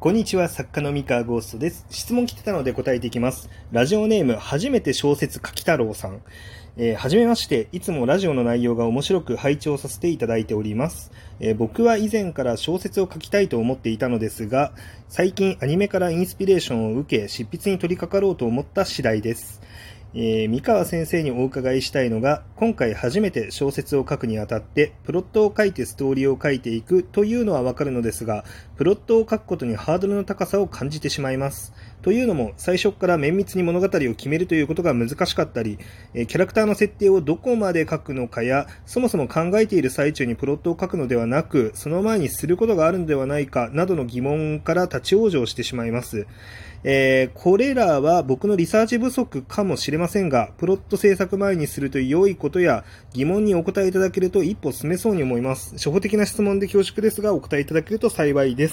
こんにちは、作家の三河ゴーストです。質問来てたので答えていきます。ラジオネーム、初めて小説書き太郎さん。えー、はじめまして、いつもラジオの内容が面白く拝聴させていただいております、えー、僕は以前から小説を書きたいと思っていたのですが、最近アニメからインスピレーションを受け、執筆に取り掛かろうと思った次第です。えー、三河先生にお伺いしたいのが、今回初めて小説を書くにあたって、プロットを書いてストーリーを書いていくというのはわかるのですが、プロットを書くことにハードルの高さを感じてしまいます。というのも、最初から綿密に物語を決めるということが難しかったり、え、キャラクターの設定をどこまで書くのかや、そもそも考えている最中にプロットを書くのではなく、その前にすることがあるのではないか、などの疑問から立ち往生してしまいます。えー、これらは僕のリサーチ不足かもしれませんが、プロット制作前にすると良いことや疑問にお答えいただけると一歩進めそうに思います。初歩的な質問で恐縮ですが、お答えいただけると幸いです。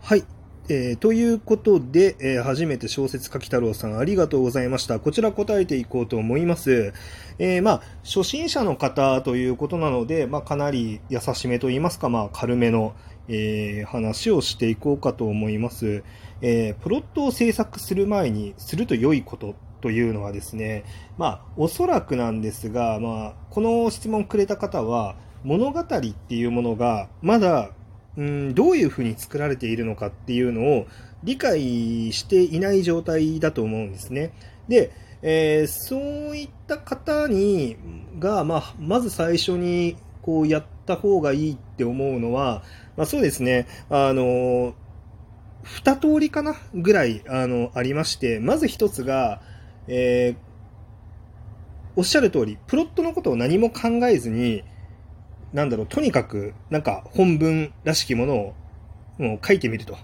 はい。えー、ということで、えー、初めて小説書き太郎さんありがとうございました。こちら答えていこうと思います。えー、まあ、初心者の方ということなので、まあ、かなり優しめと言いますか、まあ、軽めの、え、話をしていこうかと思います。え、プロットを制作する前にすると良いことというのはですね、まあ、おそらくなんですが、まあ、この質問くれた方は、物語っていうものが、まだうん、どういうふうに作られているのかっていうのを理解していない状態だと思うんですね。で、えー、そういった方にが、まあ、まず最初にこうやった方がいいって思うのは、まあ、そうですね、あの、二通りかなぐらい、あの、ありまして、まず一つが、えー、おっしゃる通り、プロットのことを何も考えずに、なんだろう、とにかく、なんか本文らしきものをもう書いてみると。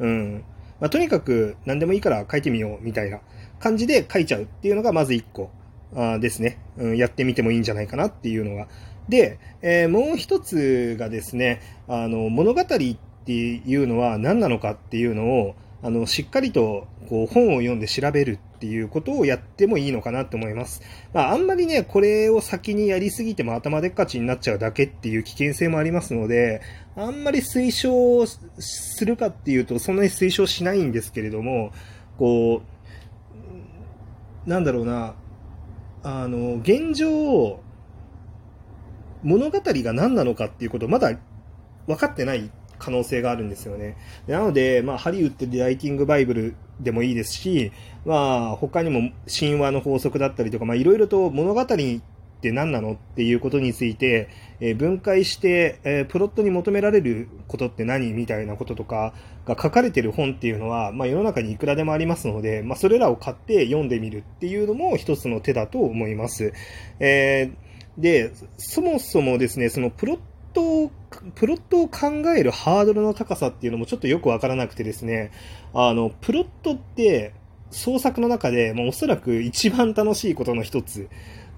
うん。まあ、とにかく何でもいいから書いてみようみたいな感じで書いちゃうっていうのがまず一個あですね、うん。やってみてもいいんじゃないかなっていうのが。で、えー、もう一つがですね、あの、物語っていうのは何なのかっていうのを、あの、しっかりとこう本を読んで調べるっていうことをやってもいいのかなと思います。まあ、あんまりね、これを先にやりすぎても頭でっかちになっちゃうだけっていう危険性もありますので、あんまり推奨するかっていうと、そんなに推奨しないんですけれども、こう、なんだろうな、あの、現状、物語が何なのかっていうことまだ分かってない可能性があるんですよね。なので、まあ、ハリウッドでライティングバイブルでもいいですし、まあ、他にも神話の法則だったりとか、まあ、いろいろと物語って何なのっていうことについて、えー、分解して、えー、プロットに求められることって何みたいなこととかが書かれてる本っていうのは、まあ、世の中にいくらでもありますので、まあ、それらを買って読んでみるっていうのも一つの手だと思います。えー、で、そもそもですね、そのプロットを、プロットを考えるハードルの高さっていうのもちょっとよくわからなくてですね、あの、プロットって創作の中で、まあ、おそらく一番楽しいことの一つ、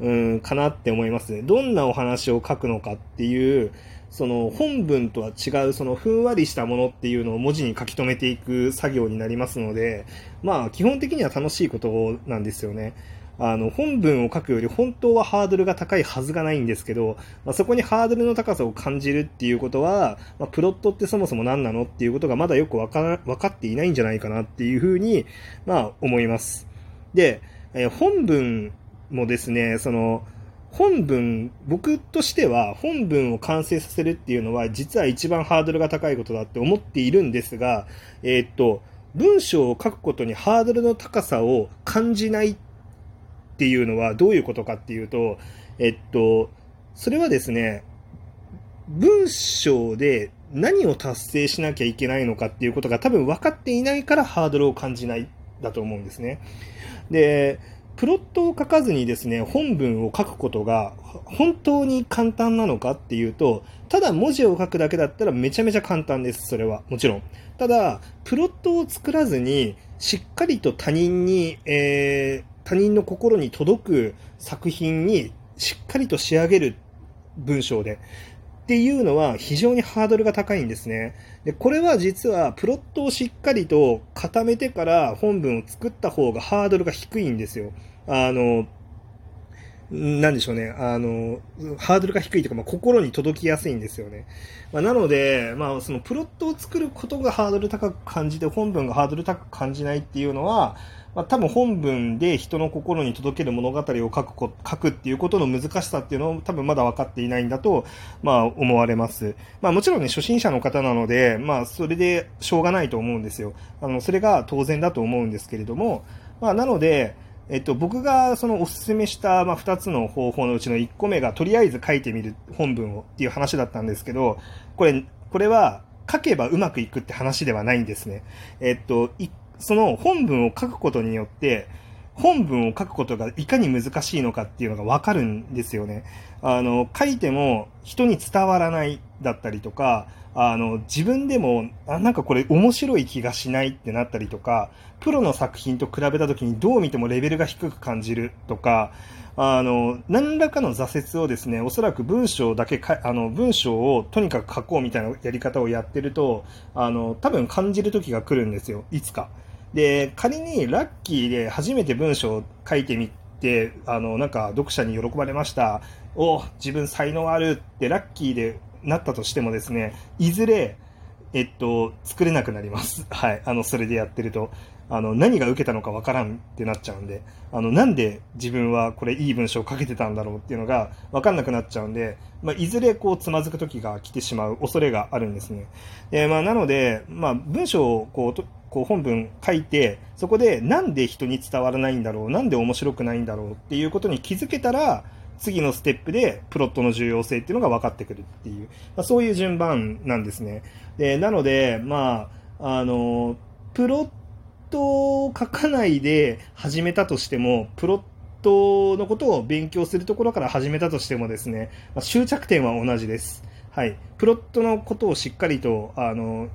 うん、かなって思いますね。どんなお話を書くのかっていう、その本文とは違う、そのふんわりしたものっていうのを文字に書き留めていく作業になりますので、まあ基本的には楽しいことなんですよね。あの、本文を書くより本当はハードルが高いはずがないんですけど、まあ、そこにハードルの高さを感じるっていうことは、まあ、プロットってそもそも何なのっていうことがまだよくわか分かっていないんじゃないかなっていうふうに、まあ、思います。で、え、本文もですね、その、本文、僕としては本文を完成させるっていうのは実は一番ハードルが高いことだって思っているんですが、えー、っと、文章を書くことにハードルの高さを感じないっっていうのはどういうことかっていうと、えっと、それはですね、文章で何を達成しなきゃいけないのかっていうことが多分分かっていないからハードルを感じないだと思うんですね。で、プロットを書かずにですね、本文を書くことが本当に簡単なのかっていうと、ただ文字を書くだけだったらめちゃめちゃ簡単です、それは。もちろん。ただ、プロットを作らずに、しっかりと他人に、えー、他人の心に届く作品にしっかりと仕上げる文章で。っていうのは非常にハードルが高いんですね。で、これは実はプロットをしっかりと固めてから本文を作った方がハードルが低いんですよ。あの、なんでしょうね、あの、ハードルが低いというか、まあ、心に届きやすいんですよね。まあ、なので、まあ、そのプロットを作ることがハードル高く感じて、本文がハードル高く感じないっていうのは、まあ、多分本文で人の心に届ける物語を書くこ書くっていうことの難しさっていうのを多分まだ分かっていないんだと、まあ、思われます。まあ、もちろんね、初心者の方なので、まあ、それでしょうがないと思うんですよ。あの、それが当然だと思うんですけれども、まあ、なので、えっと、僕がそのおすすめした、まあ、2つの方法のうちの1個目が、とりあえず書いてみる本文をっていう話だったんですけど、これ、これは書けばうまくいくって話ではないんですね。えっと、その本文を書くことによって、本文を書くことがいかに難しいのかっていうのがわかるんですよね。あの、書いても人に伝わらないだったりとか、あの、自分でも、あ、なんかこれ面白い気がしないってなったりとか、プロの作品と比べた時にどう見てもレベルが低く感じるとか、あの、何らかの挫折をですね、おそらく文章だけか、あの、文章をとにかく書こうみたいなやり方をやってると、あの、多分感じる時が来るんですよ、いつか。で、仮にラッキーで初めて文章を書いてみて、あの、なんか読者に喜ばれました。お自分才能あるってラッキーでなったとしてもですね、いずれ、えっと、作れなくなります。はい。あの、それでやってると。あの、何が受けたのかわからんってなっちゃうんで、あの、なんで自分はこれいい文章を書けてたんだろうっていうのがわかんなくなっちゃうんで、まあ、いずれこう、つまずく時が来てしまう恐れがあるんですね。で、まあ、なので、まあ、文章をこう、こう本文書いて、そこでなんで人に伝わらないんだろう、なんで面白くないんだろうっていうことに気づけたら、次のステップでプロットの重要性っていうのが分かってくるっていう、まあ、そういう順番なんですね。で、なので、まあ、あの、プロッットを書かないで始めたとしても、プロットのことを勉強するところから始めたとしてもですね、まあ、終着点は同じです。はい。プロットのことをしっかりと、あの、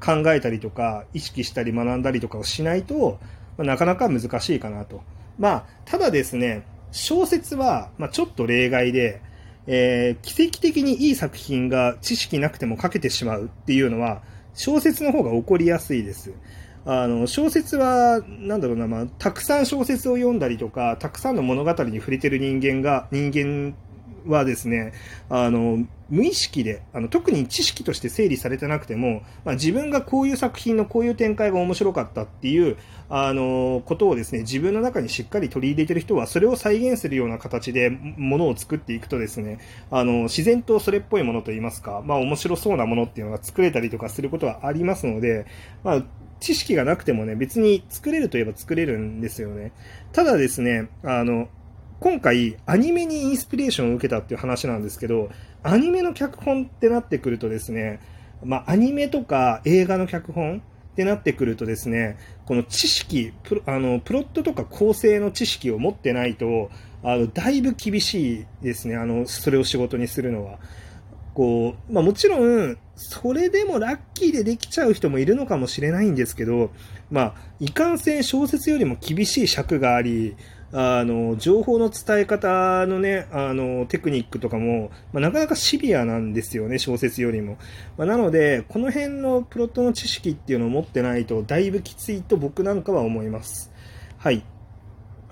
考えたりとか、意識したり学んだりとかをしないと、まあ、なかなか難しいかなと。まあ、ただですね、小説は、まあ、ちょっと例外で、えー、奇跡的にいい作品が知識なくても書けてしまうっていうのは、小説の方が起こりやすいです。あの、小説は、なんだろうな、まあ、たくさん小説を読んだりとか、たくさんの物語に触れてる人間が、人間はですね、あの、無意識で、あの、特に知識として整理されてなくても、まあ、自分がこういう作品のこういう展開が面白かったっていう、あの、ことをですね、自分の中にしっかり取り入れてる人は、それを再現するような形でものを作っていくとですね、あの、自然とそれっぽいものといいますか、まあ、面白そうなものっていうのが作れたりとかすることはありますので、まあ、知識がなくてもね、別に作れるといえば作れるんですよね。ただですね、あの、今回、アニメにインスピレーションを受けたっていう話なんですけど、アニメの脚本ってなってくるとですね、まあ、アニメとか映画の脚本ってなってくるとですね、この知識、プロあのプロットとか構成の知識を持ってないと、あのだいぶ厳しいですね、あのそれを仕事にするのは。こう、まあ、もちろん、それでもラッキーでできちゃう人もいるのかもしれないんですけど、まあ、いかんせん小説よりも厳しい尺があり、あの、情報の伝え方のね、あの、テクニックとかも、まあ、なかなかシビアなんですよね、小説よりも。まあ、なので、この辺のプロットの知識っていうのを持ってないと、だいぶきついと僕なんかは思います。はい。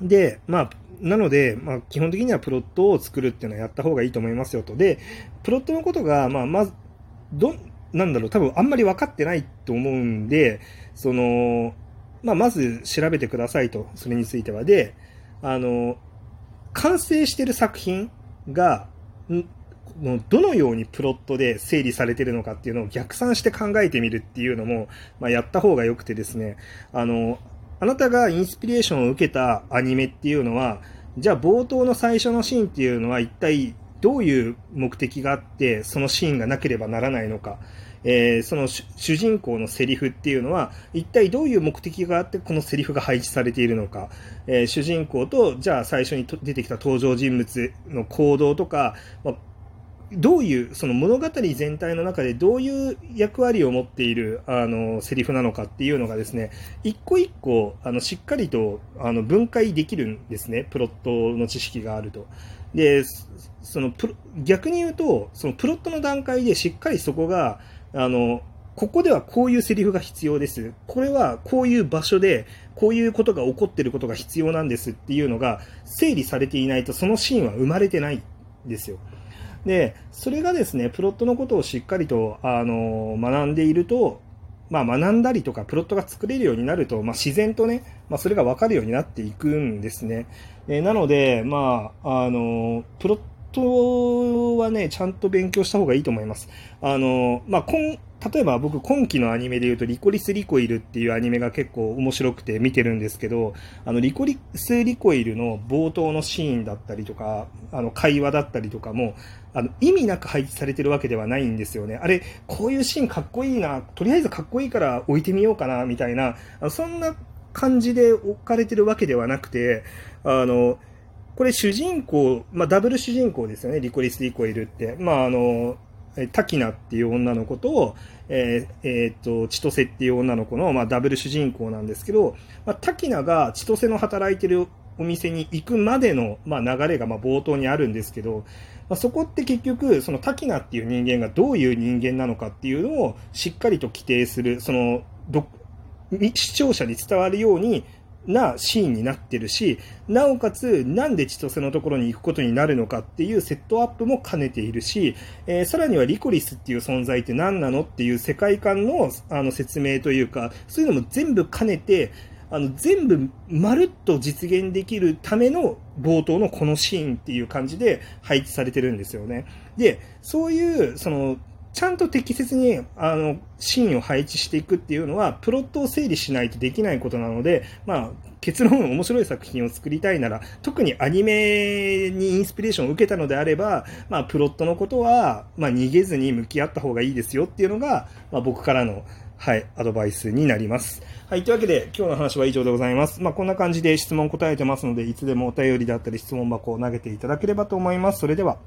で、まあ、なので、まあ、基本的にはプロットを作るっていうのはやった方がいいと思いますよと。で、プロットのことが、まあ、まず、ど、なんだろう、多分あんまり分かってないと思うんで、その、まあ、まず調べてくださいと、それについては。で、あの、完成してる作品が、どのようにプロットで整理されてるのかっていうのを逆算して考えてみるっていうのも、まあ、やった方が良くてですね、あの、あなたがインスピレーションを受けたアニメっていうのは、じゃあ冒頭の最初のシーンっていうのは一体どういう目的があって、そのシーンがなければならないのか。えー、その主人公のセリフっていうのは、一体どういう目的があってこのセリフが配置されているのか、えー、主人公と、じゃあ最初に出てきた登場人物の行動とか、まあ、どういう、その物語全体の中でどういう役割を持っている、あの、セリフなのかっていうのがですね、一個一個、あの、しっかりと、あの、分解できるんですね、プロットの知識があると。で、その、逆に言うと、そのプロットの段階でしっかりそこが、あの、ここではこういうセリフが必要です。これはこういう場所で、こういうことが起こってることが必要なんですっていうのが整理されていないとそのシーンは生まれてないんですよ。で、それがですね、プロットのことをしっかりと、あの、学んでいると、まあ、学んだりとか、プロットが作れるようになると、まあ、自然とね、まあ、それが分かるようになっていくんですね。えー、なので、まあ、あの、プロットはね、ちゃんと勉強した方がいいと思います。あの、まあ、今、例えば僕今期のアニメで言うとリコリス・リコイルっていうアニメが結構面白くて見てるんですけど、あのリコリス・リコイルの冒頭のシーンだったりとか、あの会話だったりとかも、あの意味なく配置されてるわけではないんですよね。あれ、こういうシーンかっこいいな、とりあえずかっこいいから置いてみようかな、みたいな、そんな感じで置かれてるわけではなくて、あの、これ主人公、まあ、ダブル主人公ですよね、リコリス・リコイルって。まあ、あの、タキナっていう女の子と、えー、えー、と、千歳っていう女の子の、まあ、ダブル主人公なんですけど、まあ、タキナが千歳の働いてるお店に行くまでの、まあ、流れがまあ冒頭にあるんですけど、まあ、そこって結局、そのタキナっていう人間がどういう人間なのかっていうのをしっかりと規定する、その、視聴者に伝わるようになシーンになってるし、なおかつ、なんで千歳のところに行くことになるのかっていうセットアップも兼ねているし、えー、さらにはリコリスっていう存在って何なのっていう世界観のあの説明というか、そういうのも全部兼ねて、あの、全部まるっと実現できるための冒頭のこのシーンっていう感じで配置されてるんですよね。で、そういう、その、ちゃんと適切にあのシーンを配置していくっていうのは、プロットを整理しないとできないことなので、まあ、結論、面白い作品を作りたいなら、特にアニメにインスピレーションを受けたのであれば、まあ、プロットのことは、まあ、逃げずに向き合った方がいいですよっていうのが、まあ、僕からの、はい、アドバイスになります。はい、というわけで、今日の話は以上でございます。まあ、こんな感じで質問答えてますので、いつでもお便りだったり質問箱を投げていただければと思います。それでは。